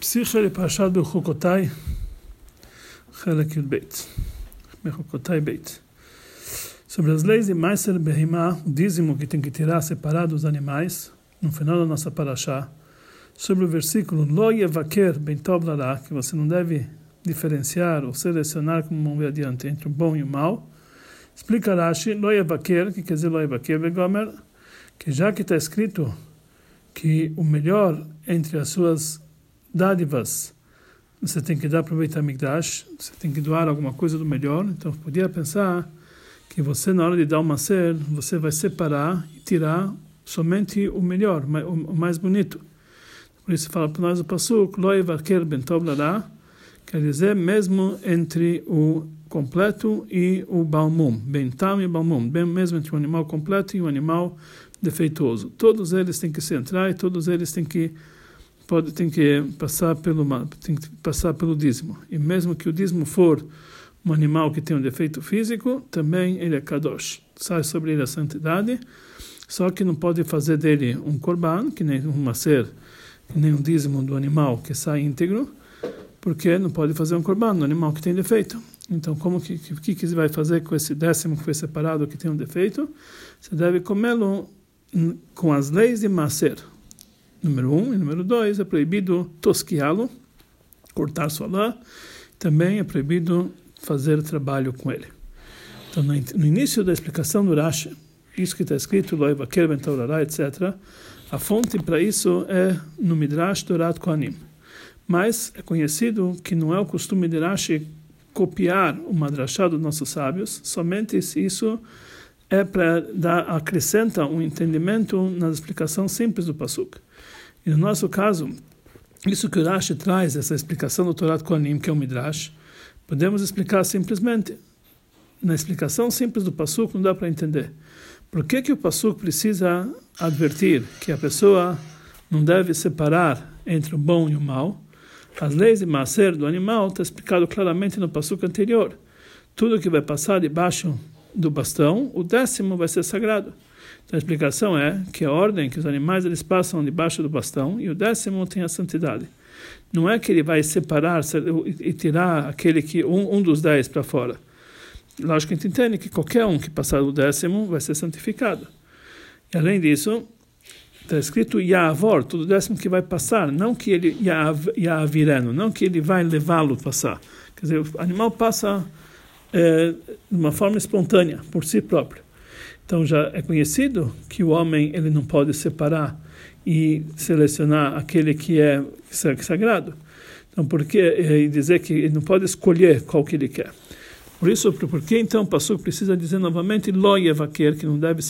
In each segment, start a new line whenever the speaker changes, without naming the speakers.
Psicha de Pachat Bechukotai, Helek Beit. Bechukotai Beit. Sobre as leis de Meiser Behimá, o dízimo que tem que tirar separado dos animais, no final da nossa paraxá, sobre o versículo Lo Yevaker Bentov Lará, que você não deve diferenciar ou selecionar, como vamos ver adiante, entre o bom e o mal, explica Rashi, Lo Yevaker, que quer dizer Lo Yevaker Begomer, que já que está escrito que o melhor entre as suas dádivas você tem que dar para o Beit HaMikdash, você tem que doar alguma coisa do melhor, então podia pensar que você na hora de dar uma ser, você vai separar e tirar somente o melhor, o mais bonito. Por isso fala para nós o Pasuk, Lo Evaker Ben Tov quer dizer mesmo entre o completo e o balmum, Ben Tam e balmum, bem mesmo entre o animal completo e o animal defeituoso. Todos eles têm que se entrar e todos eles têm que pode tem que passar pelo tem que passar pelo dízimo. E mesmo que o dízimo for um animal que tem um defeito físico, também ele é kadosh. Sai sobre ele a santidade, só que não pode fazer dele um korban, que nem um macer, que nem um dízimo do animal que sai íntegro, porque não pode fazer um korban no animal que tem defeito. Então, como que que, que vai fazer com esse décimo que foi separado que tem um defeito? Você deve comê-lo com as leis de Maser. Número um. E número dois, é proibido tosquiá-lo, cortar sua lã. Também é proibido fazer trabalho com ele. Então, no início da explicação do Rashi, isso que está escrito, Loivaker ben Taurará, etc., a fonte para isso é no Midrash Dorat Kohanim. Mas é conhecido que não é o costume de Rashi copiar o Madrashá dos nossos sábios, somente se isso é para dar acrescenta um entendimento na explicação simples do pasuk. E no nosso caso, isso que o Rashi traz essa explicação do Torah Kohanim, que é o Midrash, podemos explicar simplesmente. Na explicação simples do pasuk não dá para entender. Por que que o pasuk precisa advertir que a pessoa não deve separar entre o bom e o mal? As leis de Maser do animal está explicado claramente no pasuk anterior. Tudo que vai passar debaixo do bastão, o décimo vai ser sagrado. Então a explicação é que a ordem que os animais eles passam debaixo do bastão e o décimo tem a santidade. Não é que ele vai separar e tirar aquele que um, um dos dez para fora. Lógico que a gente entende que qualquer um que passar o décimo vai ser santificado. E além disso, está escrito Yavor, todo décimo que vai passar, não que ele Yavireno, não que ele vai levá-lo passar. Quer dizer, o animal passa é, de uma forma espontânea, por si próprio. Então já é conhecido que o homem ele não pode separar e selecionar aquele que é sagrado. Então, por que e dizer que ele não pode escolher qual que ele quer? Por isso, por que então o pastor precisa dizer novamente lo yevaker, que não deve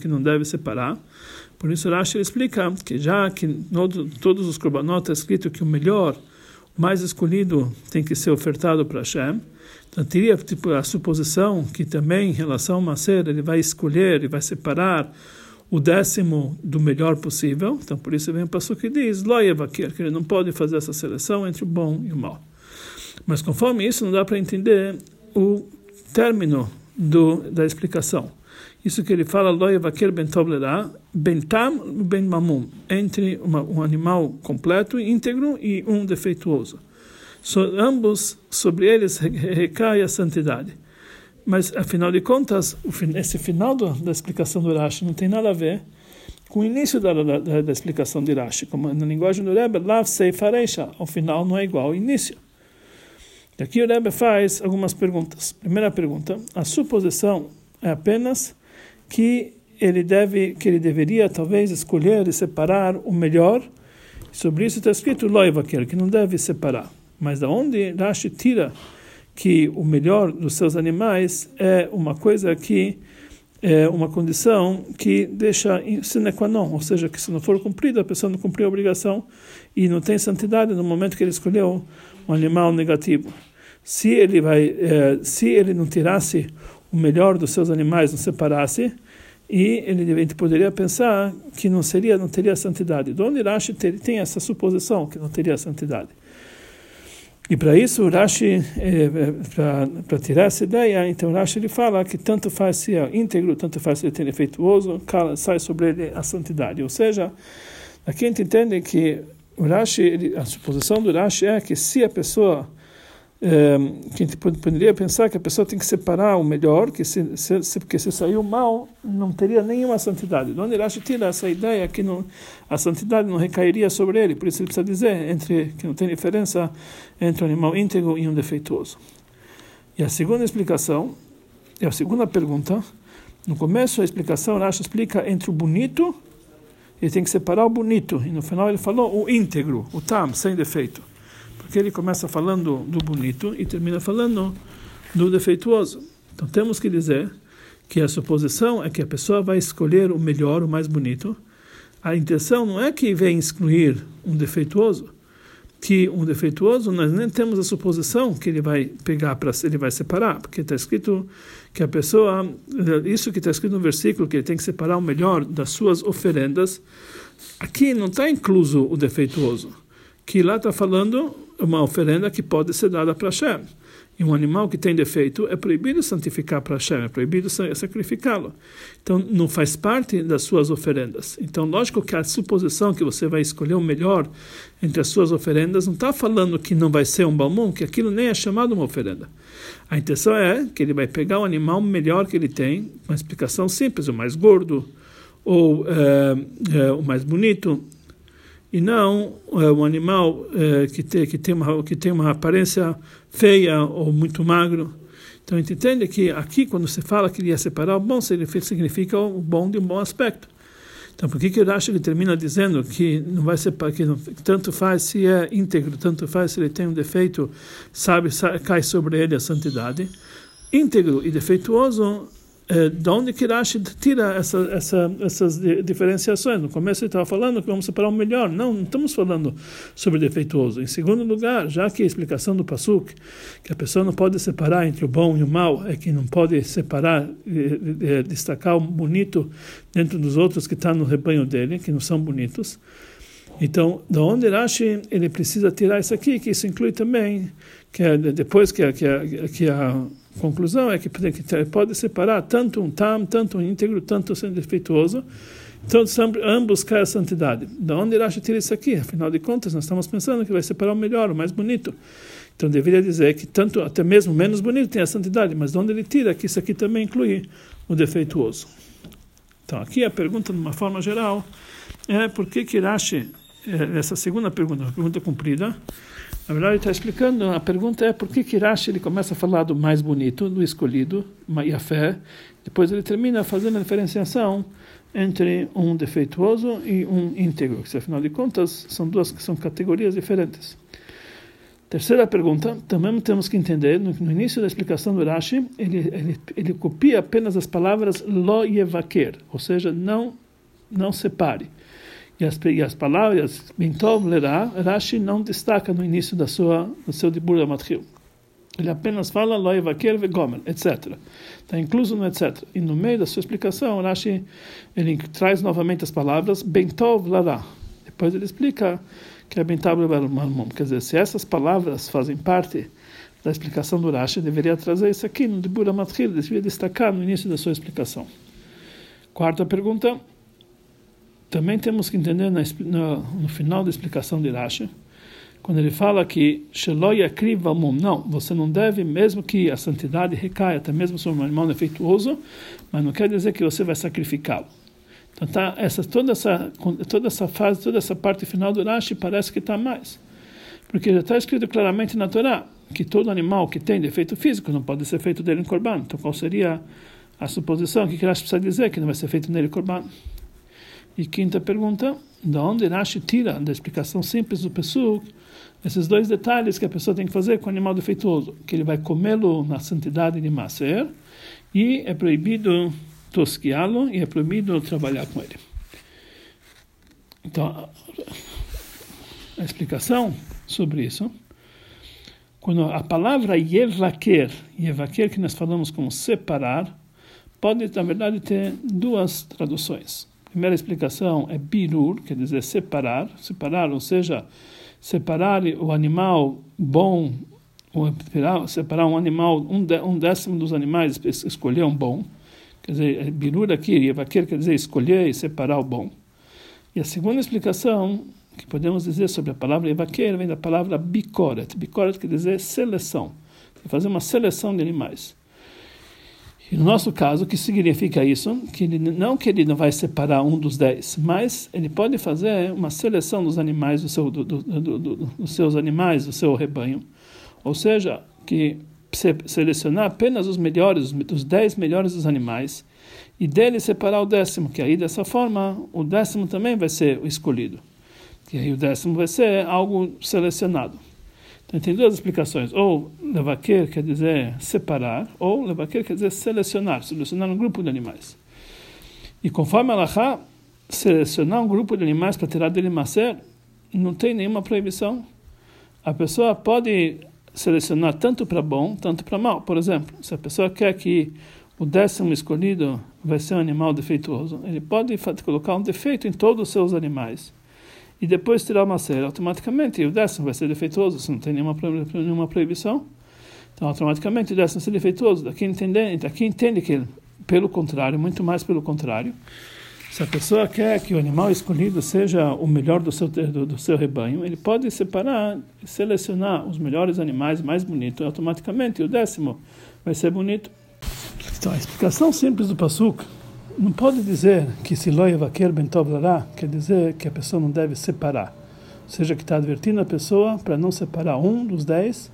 que não deve separar? Por isso Rashi explica que já que todos os korbanot está escrito que o melhor, mais escolhido tem que ser ofertado para Hashem, então teria tipo, a suposição que também em relação ao Maser ele vai escolher e vai separar o décimo do melhor possível. Então por isso vem o passo que diz Loyevakir, que ele não pode fazer essa seleção entre o bom e o mal. Mas conforme isso não dá para entender o término do, da explicação. Isso que ele fala, Loyevakir ben Toblera, ben mamum, entre uma, um animal completo, íntegro e um defeituoso so, ambos sobre eles recai a santidade. Mas, afinal de contas, esse final do, da explicação do Rashi não tem nada a ver com o início da, da, da explicação de Rashi. Como na linguagem do Rebbe, Lav Seifareisha, ao final não é igual ao início. E aqui o Rebbe faz algumas perguntas. Primeira pergunta, a suposição é apenas que ele deve, que ele deveria talvez escolher e separar o melhor. Sobre isso está escrito Loivaker, que não deve separar. Mas da onde Rashi tira que o melhor dos seus animais é uma coisa que é uma condição que deixa sine qua non, ou seja, que se não for cumprida, a pessoa não cumpriu a obrigação e não tem santidade no momento que ele escolheu um animal negativo. Se ele vai, é, se ele não tirasse o melhor dos seus animais, não separasse, e ele poderia pensar que não seria, não teria santidade. De onde Rashi tem essa suposição que não teria santidade? E para isso, Rashi, é, para tirar essa ideia, então Rashi ele fala que tanto faz se é íntegro, tanto faz se é defeituoso, sai sobre ele a santidade. Ou seja, aqui a gente entende que o Rashi, ele, a suposição do Rashi é que se a pessoa é, que a gente poderia pensar que a pessoa tem que separar o melhor, que se, se, porque se saiu mal, não teria nenhuma santidade. Não Rashi tira essa ideia que não, a santidade não recairia sobre ele, por isso ele precisa dizer entre, que não tem diferença entre um animal íntegro e um defeituoso. E a segunda explicação, é a segunda pergunta, no começo a explicação, Rashi explica entre o bonito, ele tem que separar o bonito, e no final ele falou o íntegro, o tam, sem defeito porque ele começa falando do bonito e termina falando do defeituoso. Então temos que dizer que a suposição é que a pessoa vai escolher o melhor, o mais bonito. A intenção não é que vem excluir um defeituoso, que um defeituoso nós nem temos a suposição que ele vai pegar para ele vai separar, porque está escrito que a pessoa isso que está escrito no versículo que ele tem que separar o melhor das suas oferendas, aqui não está incluso o defeituoso, que lá está falando uma oferenda que pode ser dada para Hashem. E um animal que tem defeito é proibido santificar para Hashem, é proibido sacrificá-lo. Então, não faz parte das suas oferendas. Então, lógico que a suposição que você vai escolher o melhor entre as suas oferendas não está falando que não vai ser um balmum, que aquilo nem é chamado uma oferenda. A intenção é que ele vai pegar o animal melhor que ele tem, uma explicação simples, o mais gordo, ou é, é, o mais bonito, e não é, um animal é, que, tem, que, tem uma, que tem uma aparência feia ou muito magro. Então a gente entende que aqui, quando se fala que ele ia separar o bom, significa o bom de um bom aspecto. Então por que, que Rashi ele termina dizendo que não vai separar, que não, tanto faz se é íntegro, tanto faz se ele tem um defeito, sabe, sabe cai sobre ele a santidade. Íntegro e defeituoso é, de onde que Rashi tira essa, essa, essas diferenciações? No começo ele estava falando que vamos separar o melhor. Não, não estamos falando sobre defeituoso. Em segundo lugar, já que a explicação do Pasuk, que a pessoa não pode separar entre o bom e o mal, é que não pode separar, é, destacar o bonito dentro dos outros que estão tá no rebanho dele, que não são bonitos. Então, da onde Rashi ele precisa tirar isso aqui, que isso inclui também, que é, depois que que que a conclusão é que pode separar tanto um tam, tanto um íntegro, tanto um defeituoso, então ambos buscar a santidade. Da onde Rashi tira isso aqui? Afinal de contas, nós estamos pensando que vai separar o melhor, o mais bonito. Então deveria dizer que tanto até mesmo menos bonito tem a santidade, mas de onde ele tira que isso aqui também inclui o defeituoso. Então aqui a pergunta de uma forma geral é por que que Rashi é, essa segunda pergunta, uma pergunta comprida. Na verdade, ele está explicando, a pergunta é por que Kirashi ele começa a falar do mais bonito, do escolhido, e a fé, depois ele termina fazendo a diferenciação entre um defeituoso e um íntegro, que afinal de contas são duas que são categorias diferentes. Terceira pergunta, também temos que entender, no, no início da explicação do Rashi, ele, ele, ele copia apenas as palavras lo yevaker, ou seja, não, não separe. E as, e as palavras Bintov Lerá, Rashi não destaca no início da sua, do seu Dibur Amatril. Ele apenas fala Loi Vaker Vegomer, etc. Está incluso no etc. E no meio da sua explicação, Rashi ele traz novamente as palavras Bentov Lerá. Depois ele explica que é Bentov Lerá. Quer dizer, se essas palavras fazem parte da explicação do Rashi, deveria trazer isso aqui no Dibur Amatril, deveria destacar no início da sua explicação. Quarta pergunta. Também temos que entender no, no final da explicação de Rashi, quando ele fala que não, você não deve, mesmo que a santidade recaia até mesmo sobre um animal defeituoso, mas não quer dizer que você vai sacrificá-lo. Então tá, essa, toda, essa, toda essa fase, toda essa parte final do Rashi parece que está mais. Porque já está escrito claramente na Torá que todo animal que tem defeito físico não pode ser feito dele em corban. Então qual seria a suposição? O que Rashi precisa dizer que não vai ser feito nele corban? E quinta pergunta, da onde Rashi tira da explicação simples do Pesuk esses dois detalhes que a pessoa tem que fazer com o animal defeituoso, que ele vai comê-lo na santidade de Maser e é proibido tosquiá-lo e é proibido trabalhar com ele. Então, a explicação sobre isso, quando a palavra yevaker, yevaker que nós falamos como separar, pode, na verdade, ter duas traduções primeira explicação é birur, quer dizer separar, separar, ou seja, separar o animal bom, separar um animal, um décimo dos animais, escolher um bom. Quer dizer, birur aqui, yevaker quer dizer escolher e separar o bom. E a segunda explicação, que podemos dizer sobre a palavra evaquer vem da palavra bikoret. Bikoret quer dizer seleção, fazer uma seleção de animais. E no nosso caso, o que significa isso? Que ele, não que ele não vai separar um dos dez, mas ele pode fazer uma seleção dos animais do seu, do, do, do, dos seus animais, do seu rebanho. Ou seja, que selecionar apenas os melhores, os dez melhores dos animais, e dele separar o décimo, que aí dessa forma o décimo também vai ser escolhido. Que aí o décimo vai ser algo selecionado. Então tem duas explicações. Ou levaquer quer dizer separar, ou levaquer quer dizer selecionar, selecionar um grupo de animais. E conforme Allah selecionar um grupo de animais para tirar dele macer, não tem nenhuma proibição. A pessoa pode selecionar tanto para bom, tanto para mal. Por exemplo, se a pessoa quer que o décimo escolhido vai ser um animal defeituoso, ele pode colocar um defeito em todos os seus animais e depois tirar uma série automaticamente, o décimo vai ser defeituoso, se não tem nenhuma, nenhuma proibição. Então, automaticamente o décimo ser defeituoso. Daqui entende, daqui entende que, pelo contrário, muito mais pelo contrário, se a pessoa quer que o animal escolhido seja o melhor do seu, do, do seu rebanho, ele pode separar, selecionar os melhores animais mais bonitos automaticamente, o décimo vai ser bonito. Então, a explicação simples do Pasuk não pode dizer que se loia vaquer bentov lará, quer dizer que a pessoa não deve separar. Ou seja, que está advertindo a pessoa para não separar um dos dez,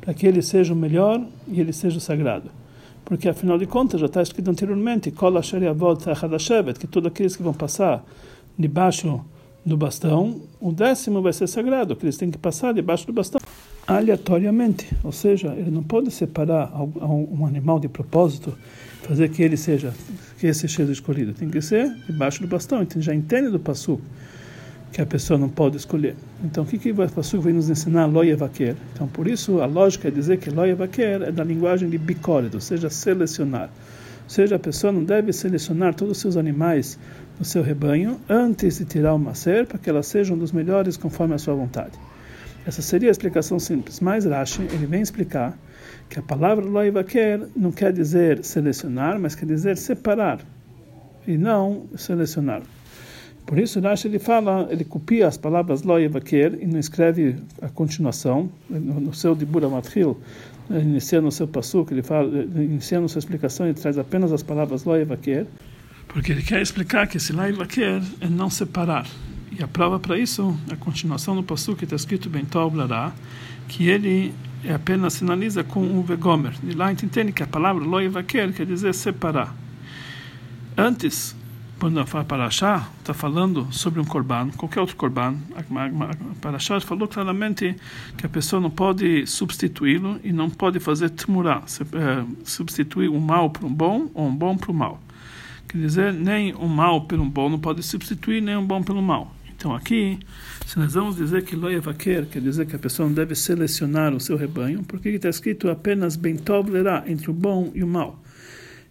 para que ele seja o melhor e ele seja o sagrado. Porque, afinal de contas, já está escrito anteriormente, que todos aqueles que vão passar debaixo do bastão, o décimo vai ser sagrado, que eles têm que passar debaixo do bastão aleatoriamente. Ou seja, ele não pode separar um animal de propósito fazer que ele seja, que esse seja escolhido. Tem que ser debaixo do bastão. Então já entende do passo que a pessoa não pode escolher. Então o que que o passo vem nos ensinar? Loia vaquer. Então por isso a lógica é dizer que loia vaquer é da linguagem de bicórido, ou seja, selecionar. Ou seja, a pessoa não deve selecionar todos os seus animais do seu rebanho antes de tirar o macer para que elas sejam dos melhores conforme a sua vontade. Essa seria a explicação simples. Mas Rashi, ele vem explicar que a palavra loivaquer não quer dizer selecionar, mas quer dizer separar e não selecionar. Por isso Rashi ele fala, ele copia as palavras loivaquer e não escreve a continuação no, seu Dibura Matril, iniciando o seu passo, ele fala, iniciando sua explicação, ele traz apenas as palavras loivaquer, porque ele quer explicar que esse loivaquer é não separar. E a prova para isso, a continuação do passo que está escrito bem Blará, que ele é apenas sinaliza com um vegomer. E lá a gente entende que a palavra loivaquer quer dizer separar. Antes, quando a Parashá está falando sobre um korban, qualquer outro korban, a Parashá falou claramente que a pessoa não pode substituí-lo e não pode fazer tmurá, é, substituir um mal por um bom ou um bom por um mal. Quer dizer, nem um mal pelo um bom não pode substituir nem um bom pelo mal. Então aqui, se nós vamos dizer que loevaquer, quer dizer que a pessoa não deve selecionar o seu rebanho, porque está escrito apenas bentov entre o bom e o mal.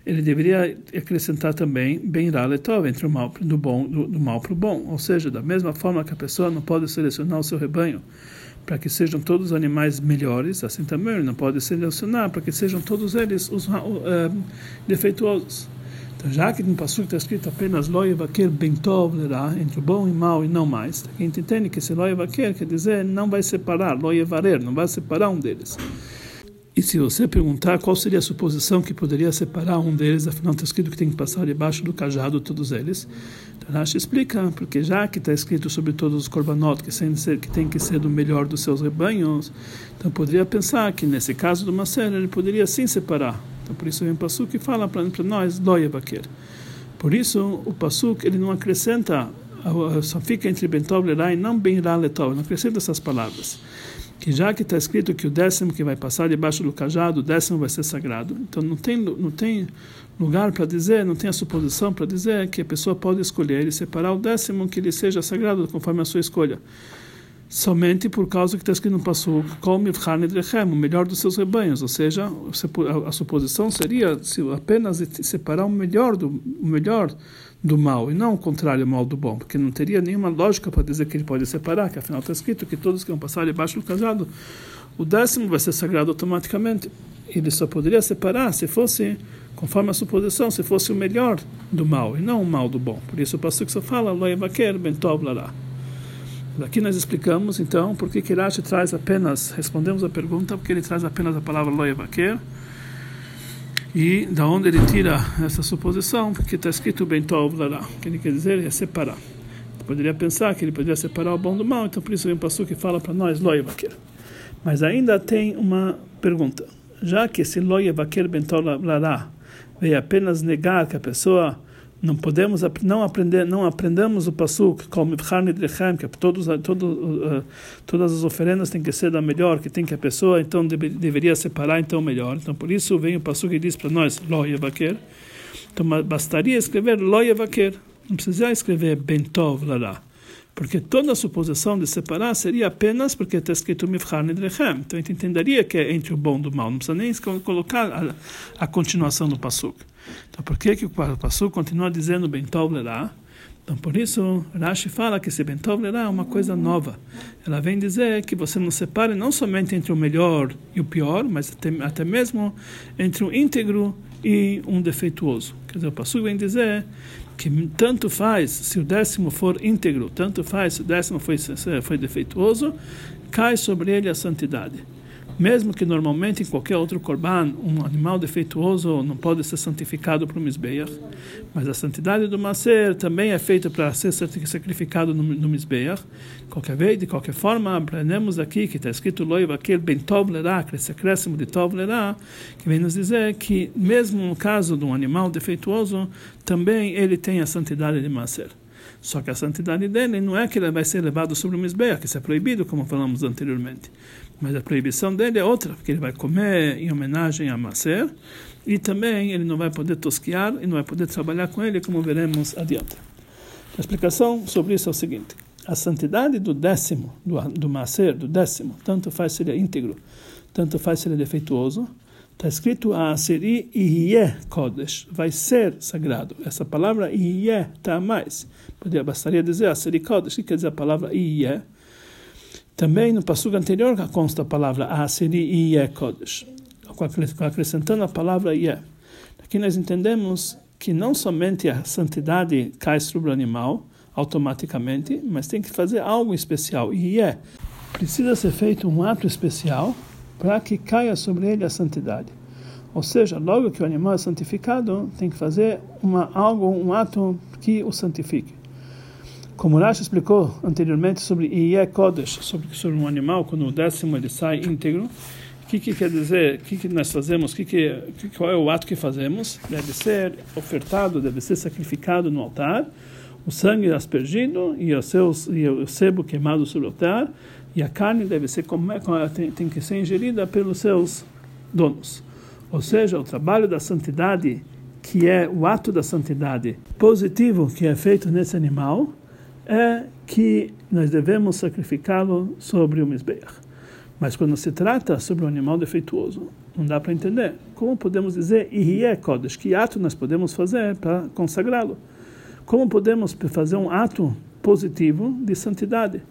Ele deveria acrescentar também bem letov, entre o mal do bom do, do mal para o bom. Ou seja, da mesma forma que a pessoa não pode selecionar o seu rebanho para que sejam todos os animais melhores, assim também não pode selecionar para que sejam todos eles os uh, defeituosos. Então, já que no Passuco está escrito apenas Loi Vaquer Bentov Lerá, entre o bom e o mal e não mais, a gente entende que esse Loi Vaquer quer dizer não vai separar, Loi Varer, não vai separar um deles. E se você perguntar qual seria a suposição que poderia separar um deles, afinal está escrito que tem que passar debaixo do cajado todos eles, Rashi explica, porque já que está escrito sobre todos os korbanot que, que tem que ser do melhor dos seus rebanhos, então poderia pensar que nesse caso do Maser ele poderia sim separar então por isso vem o Passuk que fala para nós, Loyevaker. Por isso o Passuk ele não acrescenta, só fica entre Bentov e não Ben Letov, não acrescenta essas palavras. Que já que está escrito que o décimo que vai passar debaixo do cajado, o décimo vai ser sagrado, então não tem, não tem lugar para dizer, não tem a suposição para dizer que a pessoa pode escolher e separar o décimo que lhe seja sagrado conforme a sua escolha. Somente por causa que está escrito no Passuk, o melhor dos seus rebanhos, ou seja, a suposição seria se apenas separar o melhor do o melhor do mal e não o contrário, o mal do bom, porque não teria nenhuma lógica para dizer que ele pode separar, que afinal está escrito que todos que vão passar debaixo do casado, o décimo vai ser sagrado automaticamente. Ele só poderia separar se fosse, conforme a suposição, se fosse o melhor do mal e não o mal do bom. Por isso o pastor só fala, Loevaker ben tov Aqui nós explicamos, então, por que que Rashi traz apenas, respondemos a pergunta, porque ele traz apenas a palavra loyevaker, e da onde ele tira essa suposição, porque está escrito bem tov lá, que ele quer dizer é separar. Poderia pensar que ele poderia separar o bom do mal, então por isso vem um que fala para nós loyevaker. Mas ainda tem uma pergunta. Já que esse loyevaker ben tov lá veio apenas negar que a pessoa não podemos não aprender não aprendemos o pasuk que todos todo, uh, todas as oferendas têm que ser da melhor que tem que a pessoa então deve, deveria separar então melhor então por isso vem o pasuk e diz para nós lo yevaker então bastaria escrever lo yevaker não precisa escrever bentov lá porque toda a suposição de separar seria apenas porque está escrito Mifchar Nidrechem. Então a gente entenderia que é entre o bom e o mal. Não precisa nem colocar a, a continuação do Passuk. Então por que, que o Passuk continua dizendo Bentov Lerá? Então por isso Rashi fala que esse Bentov Lerá é uma coisa nova. Ela vem dizer que você não separe não somente entre o melhor e o pior, mas até, até mesmo entre o íntegro e um defeituoso. Quer dizer, o Passuk vem dizer que tanto faz se o décimo for íntegro, tanto faz se o décimo foi, foi defeituoso, cai sobre ele a santidade. Mesmo que normalmente em qualquer outro korban, um animal defeituoso não pode ser santificado para o Mizbeach, mas a santidade do Maser também é feita para ser sacrificado no, no Mizbeach. Qualquer vez, de qualquer forma, aprendemos aqui que está escrito Loiv aquele ben tov lerá, esse acréscimo de tov lerá, que vem nos dizer que mesmo no caso de um animal defeituoso, também ele tem a santidade de Maser. Só que a santidade dele não é que ele vai ser levado sobre o Mizbeach, que isso é proibido, como falamos anteriormente. Mas a proibição dele é outra, porque ele vai comer em homenagem a Maser, e também ele não vai poder tosquear e não vai poder trabalhar com ele, como veremos adiante. A explicação sobre isso é o seguinte: a santidade do décimo, do, do do décimo, tanto faz se ele é íntegro, tanto faz se ele é defeituoso, está escrito a Aseri Iye Kodesh, vai ser sagrado. Essa palavra Iye está a mais. Poderia, bastaria dizer Aseri Kodesh, que quer dizer a palavra Iye também no passugo anterior consta a palavra Asiri Iye Kodesh, acrescentando a palavra Iye. Aqui nós entendemos que não somente a santidade cai sobre o animal automaticamente, mas tem que fazer algo especial. E precisa ser feito um ato especial para que caia sobre ele a santidade. Ou seja, logo que o animal é santificado, tem que fazer uma, algo, um ato que o santifique. Como Rashi explicou anteriormente sobre Iye Kodesh, sobre, sobre um animal, quando o décimo ele sai íntegro, o que, que quer dizer, o que, que nós fazemos, que que, qual é o ato que fazemos? Deve ser ofertado, deve ser sacrificado no altar, o sangue aspergido e, os seus, e o sebo queimado sobre o altar, e a carne deve ser tem, tem que ser ingerida pelos seus donos. Ou seja, o trabalho da santidade, que é o ato da santidade positivo que é feito nesse animal, é que nós devemos sacrificá-lo sobre o Mizbeach. Mas quando se trata sobre um animal defeituoso, não dá para entender. Como podemos dizer, Irie Kodesh, que ato nós podemos fazer para consagrá-lo? Como podemos fazer um ato positivo de santidade?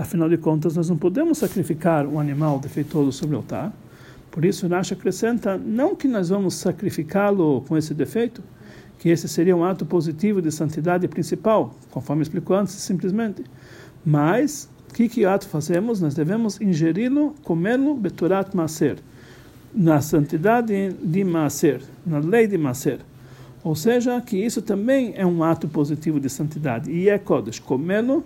Afinal de contas, nós não podemos sacrificar um animal defeituoso sobre o altar. Por isso, Rashi acrescenta, não que nós vamos sacrificá-lo com esse defeito, que esse seria um ato positivo de santidade principal, conforme explicou antes, simplesmente. Mas, o que, que ato fazemos? Nós devemos ingeri-lo, comê-lo, beturat maser, na santidade de maser, na lei de maser. Ou seja, que isso também é um ato positivo de santidade. E é kodesh, comê-lo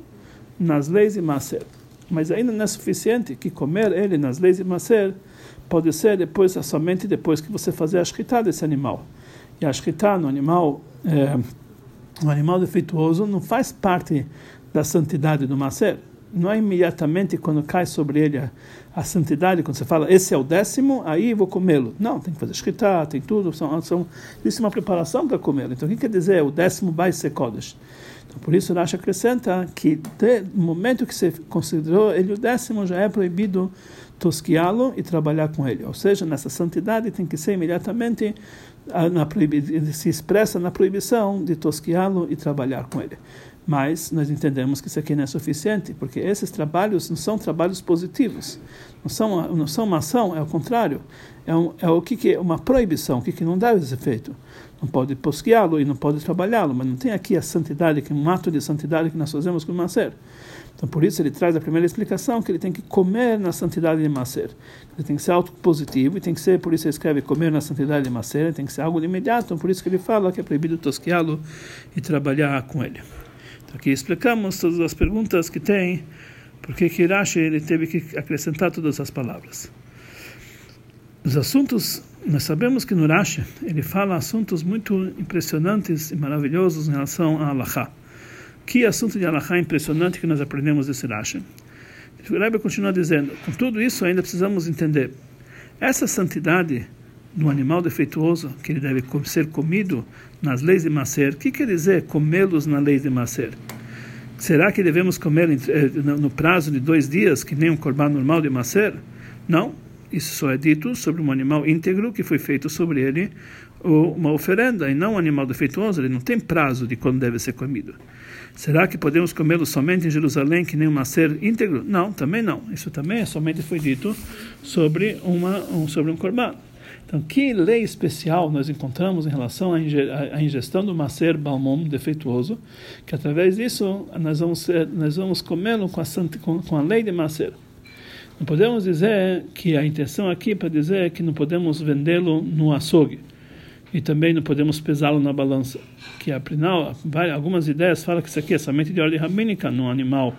nas leis de maser. Mas ainda não é suficiente que comer ele nas leis de maser pode ser depois, somente depois que você fazer a shkita desse animal e a shkita no animal, é, animal defeituoso, não faz parte da santidade do maser. Não é imediatamente quando cai sobre ele a, a santidade, quando você fala, esse é o décimo, aí vou comê-lo. Não, tem que fazer shkita, tem tudo, são, são, isso é uma preparação para comê-lo. Então, o que quer dizer? O décimo vai ser kodesh. Por isso, Rashi acrescenta que no momento que você considerou ele o décimo, já é proibido tosquiá-lo e trabalhar com ele. Ou seja, nessa santidade tem que ser imediatamente na se expressa na proibição de tosquiá-lo e trabalhar com ele. Mas nós entendemos que isso aqui não é suficiente, porque esses trabalhos não são trabalhos positivos, não são, não são uma ação, é o contrário. É, um, é o que, que é uma proibição, o que, que não deve ser feito. Não pode tosquiá-lo e não pode trabalhá-lo, mas não tem aqui a santidade, que é um ato de santidade que nós fazemos com o Maser. Então, por isso, ele traz a primeira explicação, que ele tem que comer na santidade de Maser. Ele tem que ser auto positivo e tem que ser, por isso ele escreve comer na santidade de Maser, tem que ser algo de imediato, então, por isso que ele fala que é proibido tosqueá-lo e trabalhar com ele. Então, aqui explicamos todas as perguntas que tem, porque Kirashi ele teve que acrescentar todas as palavras. Os assuntos, nós sabemos que no Rashi ele fala assuntos muito impressionantes e maravilhosos em relação a Allah. Que assunto de Allah impressionante que nós aprendemos desse Rashi. O Rebbe continua dizendo, com tudo isso ainda precisamos entender essa santidade do animal defeituoso que ele deve ser comido nas leis de Maser. O que quer dizer comê-los na lei de Maser? Será que devemos comer eh, no prazo de dois dias, que nem um corban normal de Maser? Não. Isso só é dito sobre um animal íntegro que foi feito sobre ele uma oferenda e não um animal defeituoso. Ele não tem prazo de quando deve ser comido. Será que podemos comê-lo somente em Jerusalém, que nem um macer íntegro? Não, também não. Isso também é somente foi dito sobre, uma, um, sobre um corban. Então, que lei especial nós encontramos em relação à ingestão do macer balmom defeituoso, que através disso nós vamos, nós vamos comê-lo com, com, com a lei de macer. Não podemos dizer que a intenção aqui é para dizer que não podemos vendê-lo no açougue e também não podemos pesá-lo na balança. Que afinal, algumas ideias falam que isso aqui é somente de ordem rabínica num animal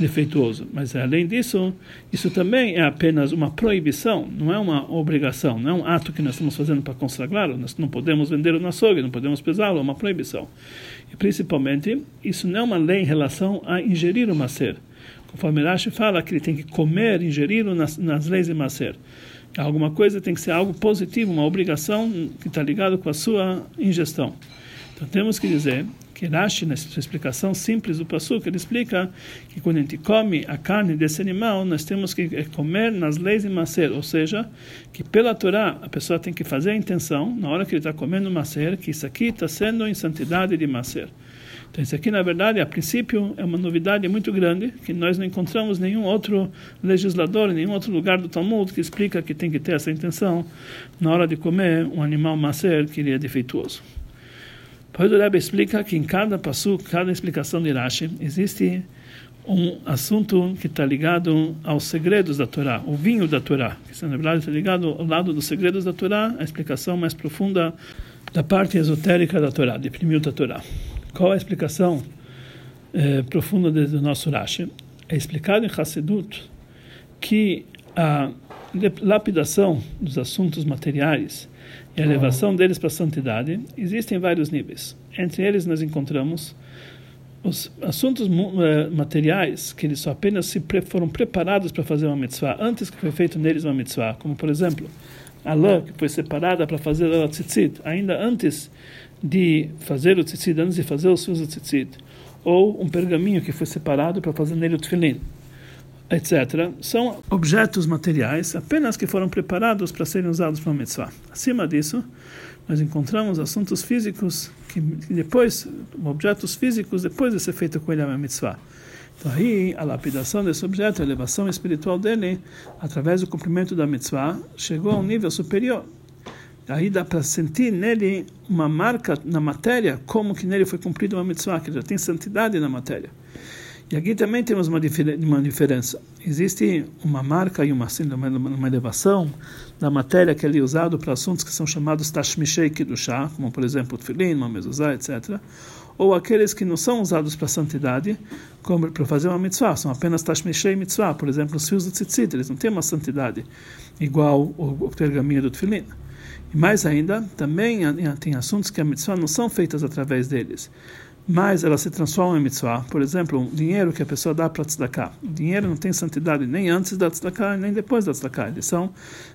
defeituoso. Mas além disso, isso também é apenas uma proibição, não é uma obrigação, não é um ato que nós estamos fazendo para consagrá-lo. Nós não podemos vendê-lo no açougue, não podemos pesá-lo, é uma proibição. E principalmente, isso não é uma lei em relação a ingerir o macer. Conforme Rashi fala que ele tem que comer, ingerir nas, nas leis de Maser. Alguma coisa tem que ser algo positivo, uma obrigação que está ligado com a sua ingestão. Então temos que dizer que Rashi, nessa explicação simples do Passuk, ele explica que quando a gente come a carne desse animal, nós temos que eh, comer nas leis de Maser, ou seja, que pela Torá a pessoa tem que fazer a intenção, na hora que ele está comendo Maser, que isso aqui está sendo em santidade de Maser. Então, isso aqui, na verdade, a princípio, é uma novidade muito grande, que nós não encontramos nenhum outro legislador, nenhum outro lugar do Talmud que explica que tem que ter essa intenção na hora de comer um animal macer que ele é defeituoso. Depois o Rebbe explica que em cada passo, cada explicação de Rashi, existe um assunto que está ligado aos segredos da Torá, o vinho da Torá, que na verdade está ligado ao lado dos segredos da Torá, a explicação mais profunda da parte esotérica da Torá, de da Torá. Qual a explicação eh, profunda do nosso Rashi? É explicado em Hassedut que a lapidação dos assuntos materiais e a elevação deles para a santidade existem vários níveis. Entre eles nós encontramos os assuntos eh, materiais que eles só apenas se pre foram preparados para fazer uma mitzvah antes que foi feito neles uma mitzvah, como por exemplo a lã que foi separada para fazer a tzitzit, ainda antes de fazer o tzitzit, antes de fazer os fios tzitzit, ou um pergaminho que foi separado para fazer nele o tefilin, etc., são objetos materiais apenas que foram preparados para serem usados para uma mitzvah. Acima disso, nós encontramos assuntos físicos que, depois, objetos físicos, depois de ser feito com ele a mitzvah. Então aí, a lapidação desse objeto, a elevação espiritual dele, através do cumprimento da mitzvah, chegou a um nível superior. Aí dá para sentir nele uma marca na matéria, como que nele foi cumprida uma mitzvah, que já tem santidade na matéria. E aqui também temos uma, uma diferença. Existe uma marca e uma, assim, uma, uma elevação da matéria que é usado para assuntos que são chamados tashmishei chá, como por exemplo o tefilin, uma mezuzá, etc. Ou aqueles que não são usados para santidade, como para fazer uma mitzvah, são apenas tashmishei mitzvah, por exemplo, os fios do tzitzit, eles não têm uma santidade igual o pergaminho do tefilin. E mais ainda, também tem assuntos que a mitzvah não são feitas através deles, mas elas se transformam em mitzvah. Por exemplo, o dinheiro que a pessoa dá para tzedakah. O dinheiro não tem santidade nem antes da tzedakah, nem depois da tzedakah. Eles são,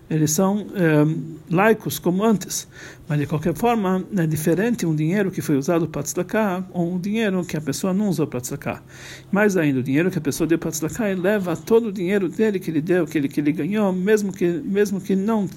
eles são é, laicos como antes. Mas, de qualquer forma, é diferente um dinheiro que foi usado para tzedakah ou um dinheiro que a pessoa não usou para tzedakah. Mais ainda, o dinheiro que a pessoa deu para tzedakah, ele leva todo o dinheiro dele que ele deu, que ele, que ele ganhou, mesmo que, mesmo que não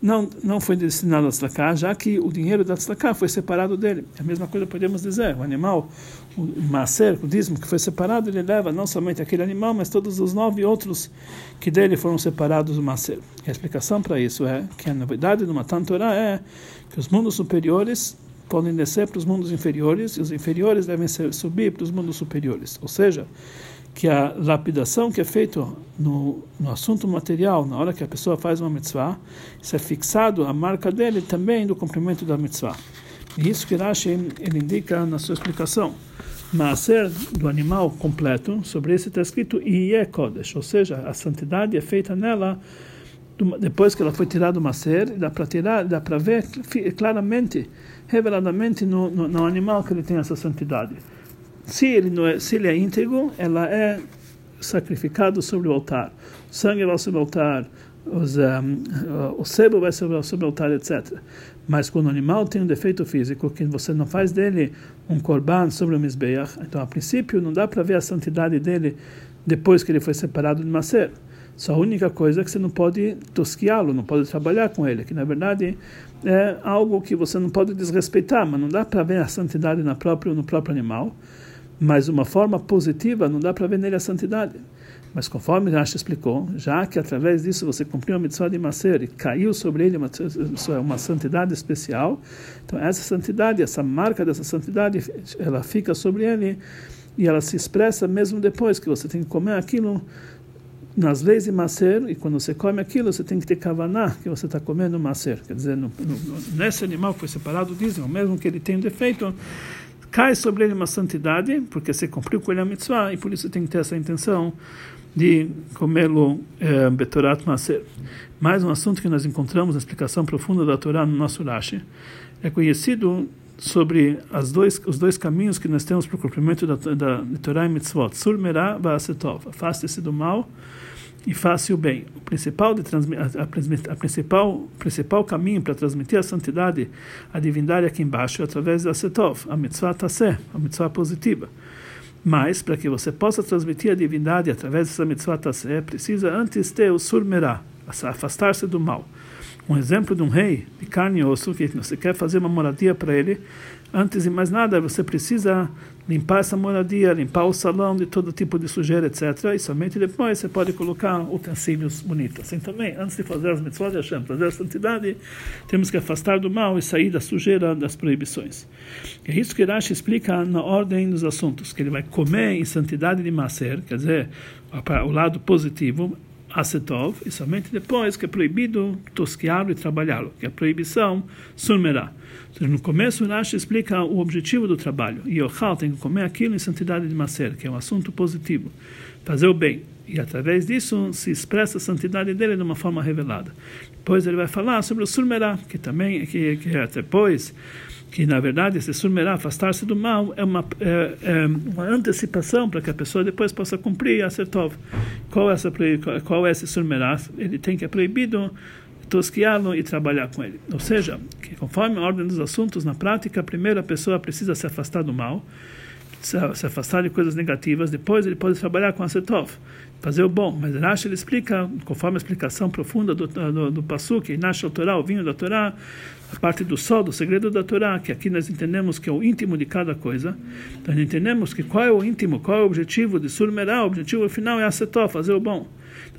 não, não foi destinado a tzedakah, já que o dinheiro da tzedakah foi separado dele. A mesma coisa podemos dizer, o animal, o macer, o dízimo que foi separado, ele leva não somente aquele animal, mas todos os nove outros que dele foram separados do macer. E a explicação para isso é que a novidade do Matan é que os mundos superiores podem descer para os mundos inferiores e os inferiores devem subir para os mundos superiores. Ou seja, que a lapidação que é feita no, no assunto material, na hora que a pessoa faz uma mitzvah, isso é fixado a marca dele também do cumprimento da mitzvah. E isso que Rashi ele indica na sua explicação. Maaser do animal completo, sobre esse está escrito Iye Kodesh, ou seja, a santidade é feita nela depois que ela foi tirada do Maaser, dá para tirar, dá para ver claramente, reveladamente no, no, no animal que ele tem essa santidade. Se ele, não é, se ele é íntegro, ela é sacrificado sobre o altar. O sangue vai sobre o altar, os, um, o sebo vai sobre, sobre o altar, etc. Mas quando o animal tem um defeito físico, que você não faz dele um korban sobre o misbeach, então a princípio não dá para ver a santidade dele depois que ele foi separado de Maser. Só a única coisa é que você não pode tosquiá-lo, não pode trabalhar com ele, que na verdade é algo que você não pode desrespeitar, mas não dá para ver a santidade na própria, no próprio animal. Mas uma forma positiva não dá para ver nele a santidade. Mas conforme Rashi explicou, já que através disso você cumpriu a mitzvah de Maser e caiu sobre ele uma, uma santidade especial, então essa santidade, essa marca dessa santidade, ela fica sobre ele e ela se expressa mesmo depois que você tem que comer aquilo nas leis de Maser, e quando você come aquilo, você tem que ter kavaná, que você está comendo Maser. Quer dizer, no, no, nesse animal que foi separado dizem, mesmo que ele tenha um defeito, cai sobre ele uma santidade, porque você cumpriu com ele a mitzvah, e por isso tem que ter essa intenção de comê-lo é, Betorat Maser. Mais um assunto que nós encontramos na explicação profunda da Torá no nosso Rashi, é conhecido sobre as dois, os dois caminhos que nós temos para o cumprimento da, da, da Torá e Mitzvot. Sur merá va'asetov, afaste-se do mal e faça o bem. O principal de a, a, a principal principal caminho para transmitir a santidade, a divindade aqui embaixo é através da setov, a mitzvah tassé, a mitzvah positiva. Mas para que você possa transmitir a divindade através dessa mitzvah tassé, precisa antes ter o surmerá, afastar-se do mal. Um exemplo de um rei de carne e osso que você quer fazer uma moradia para ele, antes de mais nada você precisa limpar essa moradia, limpar o salão de todo tipo de sujeira, etc. E somente depois você pode colocar utensílios bonitos. Assim também, antes de fazer as mitzvot de Hashem, fazer a santidade, temos que afastar do mal e sair da sujeira das proibições. É isso que Rashi explica na ordem dos assuntos, que ele vai comer em santidade de Maser, quer dizer, o lado positivo, Asetov, e somente depois que é proibido tosqueá-lo e trabalhá-lo, que é a proibição surmerá. No começo, Rashi explica o objetivo do trabalho. E Yochal tem que comer aquilo em santidade de Maser, que é um assunto positivo. Fazer o bem. E através disso se expressa a santidade dele de uma forma revelada. Depois ele vai falar sobre o Surmerá, que também que, que é depois que na verdade esse surmerá, afastar-se do mal, é uma, é, é uma antecipação para que a pessoa depois possa cumprir a sertov. Qual é, essa, qual é esse surmerá? Ele tem que é proibido tosquiá-lo e trabalhar com ele. Ou seja, que conforme a ordem dos assuntos, na prática, primeiro a pessoa precisa se afastar do mal, se afastar de coisas negativas, depois ele pode trabalhar com a setov, fazer o bom. Mas Rashi ele explica, conforme a explicação profunda do, do, do Passuk, Nasce o Torá, o vinho da Torá, a parte do sol, do segredo da Torá, que aqui nós entendemos que é o íntimo de cada coisa. Então nós entendemos que qual é o íntimo, qual é o objetivo de Surmerá, o objetivo final é a setov, fazer o bom.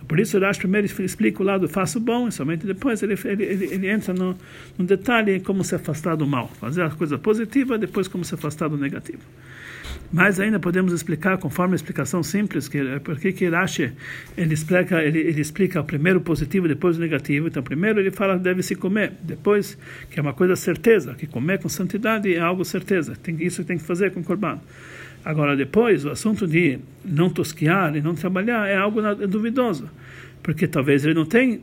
Por isso, o Rashi primeiro explica o lado faço bom, e somente depois ele, ele, ele, ele entra no, no detalhe como se afastar do mal. Fazer a coisa positiva, depois como se afastar do negativo. Mas ainda podemos explicar, conforme a explicação simples, que é porque que Rashi ele explica, ele, ele explica o primeiro positivo, depois o negativo. Então, primeiro ele fala deve se comer, depois que é uma coisa certeza, que comer com santidade é algo certeza. Tem, isso tem que fazer com corban. Agora, depois, o assunto de não tosquear e não trabalhar é algo duvidoso, porque talvez ele não tenha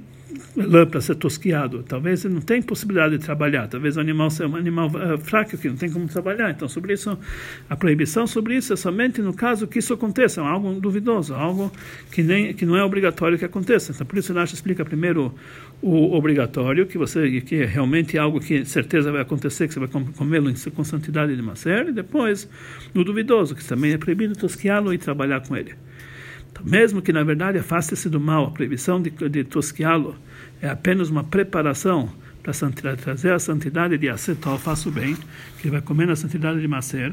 lã para ser tosquiado, talvez ele não tenha possibilidade de trabalhar, talvez o animal seja um animal uh, fraco que não tem como trabalhar. Então, sobre isso, a proibição sobre isso é somente no caso que isso aconteça, é algo duvidoso, algo que, nem, que não é obrigatório que aconteça. Então, por isso, Nash explica primeiro o obrigatório, que você que é realmente algo que certeza vai acontecer, que você vai comê-lo com santidade de macer, e depois no duvidoso, que também é proibido tosquiá-lo e trabalhar com ele. Mesmo que na verdade afaste-se do mal, a proibição de, de tosquiá-lo é apenas uma preparação para trazer a santidade de acetol, faço bem, que ele vai comer na santidade de macer,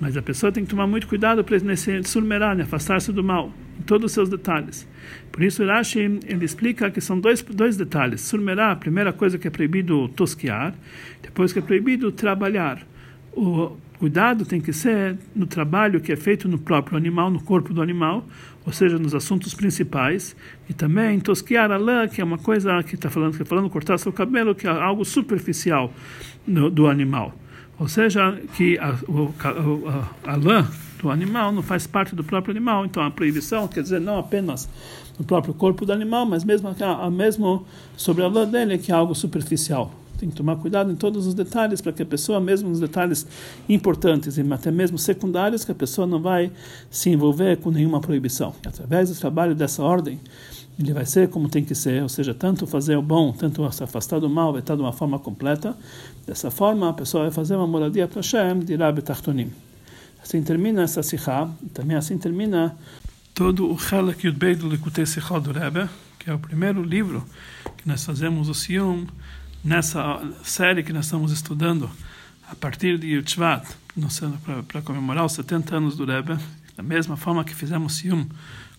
mas a pessoa tem que tomar muito cuidado para nesse surmerar, afastar-se do mal, em todos os seus detalhes. Por isso, Rashi ele explica que são dois, dois detalhes. Surmerar, a primeira coisa que é proibido tosquiar, depois que é proibido trabalhar. O cuidado tem que ser no trabalho que é feito no próprio animal, no corpo do animal, ou seja, nos assuntos principais, e também tosquiar a lã, que é uma coisa que está falando, que tá falando cortar seu cabelo, que é algo superficial no, do animal. Ou seja, que a, a, a, a lã do animal não faz parte do próprio animal, então a proibição quer dizer não apenas no próprio corpo do animal, mas mesmo, a, mesmo sobre a lã dele, que é algo superficial. Tem que tomar cuidado em todos os detalhes para que a pessoa, mesmo nos detalhes importantes e até mesmo secundários, que a pessoa não vai se envolver com nenhuma proibição. Através do trabalho dessa ordem, ele vai ser como tem que ser, ou seja, tanto fazer o bom, tanto se afastar do mal, vai estar de uma forma completa. Dessa forma, a pessoa vai fazer uma moradia para Hashem, dirá Betachtonim. Assim termina essa sikha, também assim termina todo o Chelek Yudbei do Likutei Sikha do Rebbe, que é o primeiro livro que nós fazemos o Siyum, nessa série que nós estamos estudando a partir de Yud para comemorar os 70 anos do Rebbe, da mesma forma que fizemos Siyum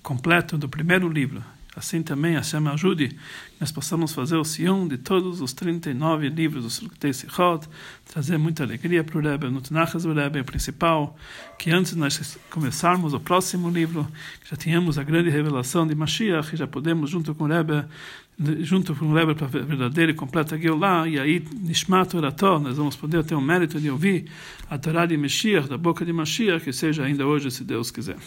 completo do primeiro livro. Assim também, Hashem ajude nós possamos fazer o Siyum de todos os 39 livros do Sulkutei Sichot, trazer muita alegria para o Rebbe, no Tanachas do Rebbe, o principal, que antes de nós começarmos o próximo livro, já tínhamos a grande revelação de Mashiach, e já podemos, junto com o Rebbe, junto com o Rebbe para a verdadeira e completa Geulah, e aí Nishmat Orató, nós vamos poder ter o mérito de ouvir a Torá de Mashiach, da boca de Mashiach, que seja ainda hoje, se Deus quiser.